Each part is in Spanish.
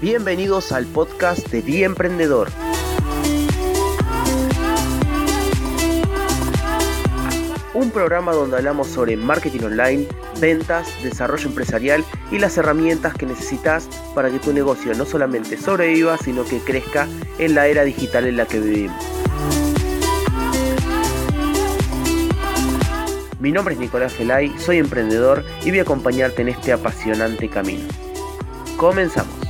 Bienvenidos al podcast de Día Emprendedor. Un programa donde hablamos sobre marketing online, ventas, desarrollo empresarial y las herramientas que necesitas para que tu negocio no solamente sobreviva, sino que crezca en la era digital en la que vivimos. Mi nombre es Nicolás Felay, soy emprendedor y voy a acompañarte en este apasionante camino. Comenzamos.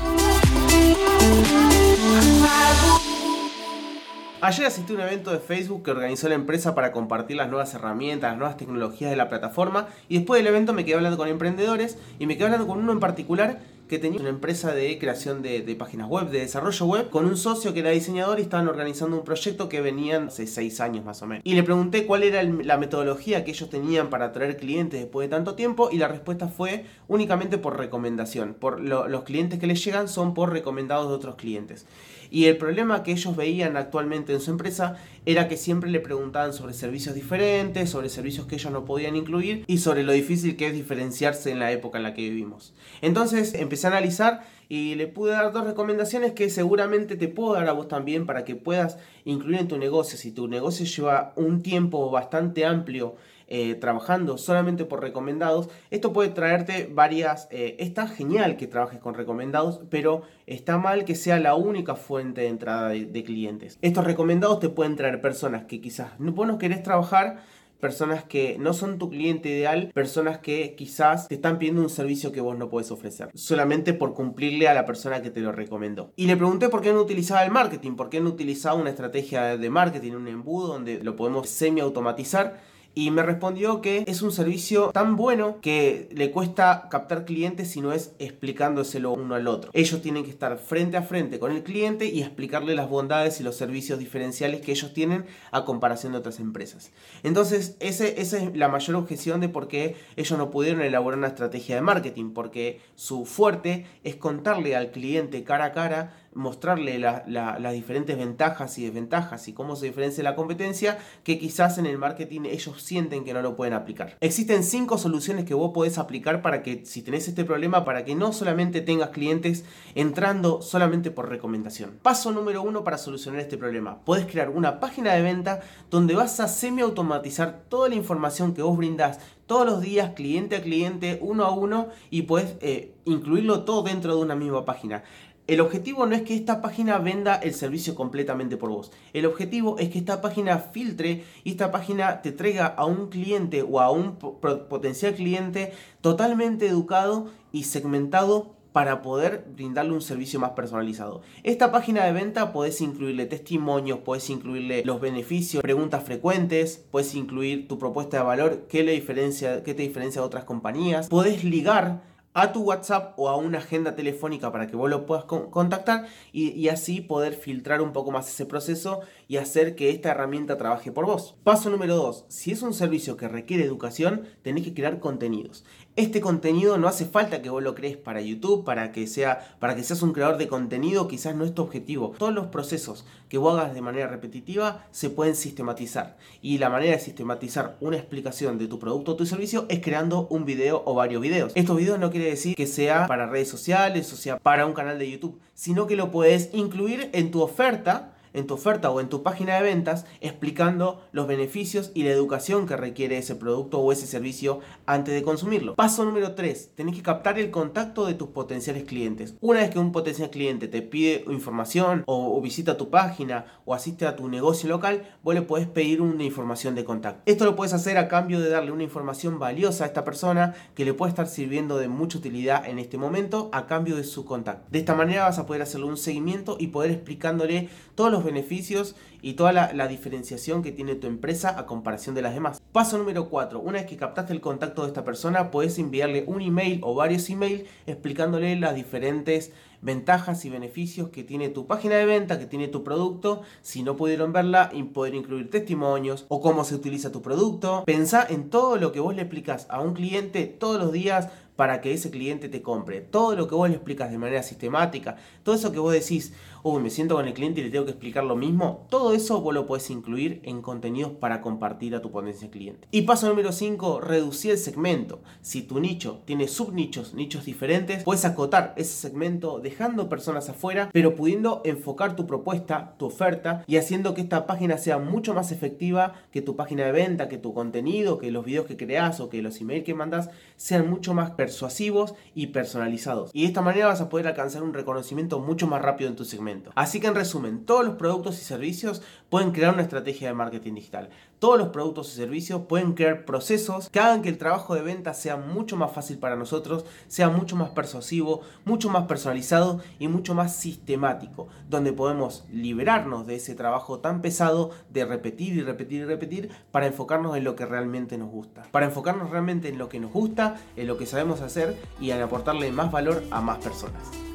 Ayer asistí a un evento de Facebook que organizó la empresa para compartir las nuevas herramientas, las nuevas tecnologías de la plataforma y después del evento me quedé hablando con emprendedores y me quedé hablando con uno en particular que tenía una empresa de creación de, páginas web, de desarrollo web, con un socio que era diseñador y estaban organizando un proyecto que venían hace seis años más o menos. Y le pregunté cuál era la metodología que ellos tenían para atraer clientes después de tanto tiempo y la respuesta fue únicamente por recomendación. Por los clientes que les llegan son por recomendados de otros clientes. Y el problema que ellos veían actualmente en su empresa era que siempre le preguntaban sobre servicios diferentes, sobre servicios que ellos no podían incluir y sobre lo difícil que es diferenciarse en la época en la que vivimos. Entonces empecé a analizar y le pude dar dos recomendaciones que seguramente te puedo dar a vos también para que puedas incluir en tu negocio. Si tu negocio lleva un tiempo bastante amplio eh, trabajando solamente por recomendados, esto puede traerte varias... Eh, está genial que trabajes con recomendados, pero está mal que sea la única fuente de entrada de, clientes. Estos recomendados te pueden traer personas que quizás vos no querés trabajar, personas que no son tu cliente ideal, personas que quizás te están pidiendo un servicio que vos no puedes ofrecer, solamente por cumplirle a la persona que te lo recomendó. Y le pregunté por qué no utilizaba el marketing, por qué no utilizaba una estrategia de marketing, un embudo donde lo podemos semi automatizar y me respondió que es un servicio tan bueno que le cuesta captar clientes si no es explicándoselo uno al otro. Ellos tienen que estar frente a frente con el cliente y explicarle las bondades y los servicios diferenciales que ellos tienen a comparación de otras empresas. Entonces, ese, esa es la mayor objeción de por qué ellos no pudieron elaborar una estrategia de marketing, porque su fuerte es contarle al cliente cara a cara mostrarle las diferentes ventajas y desventajas y cómo se diferencia la competencia que quizás en el marketing ellos sienten que no lo pueden aplicar. Existen cinco soluciones que vos podés aplicar para que si tenés este problema, para que no solamente tengas clientes entrando solamente por recomendación. Paso número uno para solucionar este problema. Podés crear una página de venta donde vas a semi-automatizar toda la información que vos brindás todos los días, cliente a cliente, uno a uno, y puedes eh, incluirlo todo dentro de una misma página. El objetivo no es que esta página venda el servicio completamente por vos. El objetivo es que esta página filtre y esta página te traiga a un cliente o a un potencial cliente totalmente educado y segmentado para poder brindarle un servicio más personalizado. Esta página de venta puedes incluirle testimonios, puedes incluirle los beneficios, preguntas frecuentes, puedes incluir tu propuesta de valor, qué, le diferencia, qué te diferencia de otras compañías, puedes ligar a tu WhatsApp o a una agenda telefónica para que vos lo puedas contactar y, así poder filtrar un poco más ese proceso y hacer que esta herramienta trabaje por vos. Paso número 2. Si es un servicio que requiere educación, tenés que crear contenidos. Este contenido no hace falta que vos lo crees para YouTube, para que, sea, para que seas un creador de contenido, quizás no es tu objetivo. Todos los procesos que vos hagas de manera repetitiva se pueden sistematizar. Y la manera de sistematizar una explicación de tu producto o tu servicio es creando un video o varios videos. Estos videos no quiere decir que sea para redes sociales o sea para un canal de YouTube, sino que lo puedes incluir en tu oferta en tu oferta o en tu página de ventas explicando los beneficios y la educación que requiere ese producto o ese servicio antes de consumirlo. Paso número 3. Tenés que captar el contacto de tus potenciales clientes. Una vez que un potencial cliente te pide información o, visita tu página o asiste a tu negocio local, vos le podés pedir una información de contacto. Esto lo puedes hacer a cambio de darle una información valiosa a esta persona que le puede estar sirviendo de mucha utilidad en este momento a cambio de su contacto. De esta manera vas a poder hacerle un seguimiento y poder explicándole todos los beneficios y toda la, diferenciación que tiene tu empresa a comparación de las demás. Paso número 4. Una vez que captaste el contacto de esta persona, puedes enviarle un email o varios emails explicándole las diferentes ventajas y beneficios que tiene tu página de venta, que tiene tu producto. Si no pudieron verla, poder incluir testimonios o cómo se utiliza tu producto. Pensá en todo lo que vos le explicas a un cliente todos los días para que ese cliente te compre. Todo lo que vos le explicas de manera sistemática, todo eso que vos decís, uy, me siento con el cliente y le tengo que explicar lo mismo, todo eso vos lo podés incluir en contenidos para compartir a tu potencial cliente. Y paso número 5, reducir el segmento. Si tu nicho tiene subnichos, nichos diferentes, puedes acotar ese segmento dejando personas afuera, pero pudiendo enfocar tu propuesta, tu oferta y haciendo que esta página sea mucho más efectiva que tu página de venta, que tu contenido, que los videos que creas o que los emails que mandas sean mucho más persuasivos y personalizados. Y de esta manera vas a poder alcanzar un reconocimiento mucho más rápido en tu segmento. Así que en resumen, todos los productos y servicios pueden crear una estrategia de marketing digital. Todos los productos y servicios pueden crear procesos que hagan que el trabajo de venta sea mucho más fácil para nosotros, sea mucho más persuasivo, mucho más personalizado y mucho más sistemático, donde podemos liberarnos de ese trabajo tan pesado de repetir y repetir y repetir para enfocarnos en lo que realmente nos gusta. Para enfocarnos realmente en lo que nos gusta, en lo que sabemos hacer y en aportarle más valor a más personas.